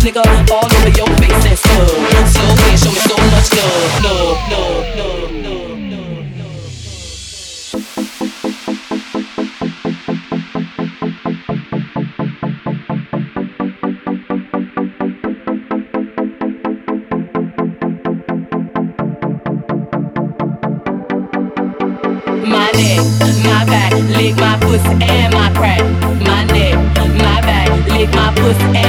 nigga all over your face and slow. Slow show me so much love, love, love, love, love, love. My neck, my back, lick my pussy and my crack. My neck, my back, lick my pussy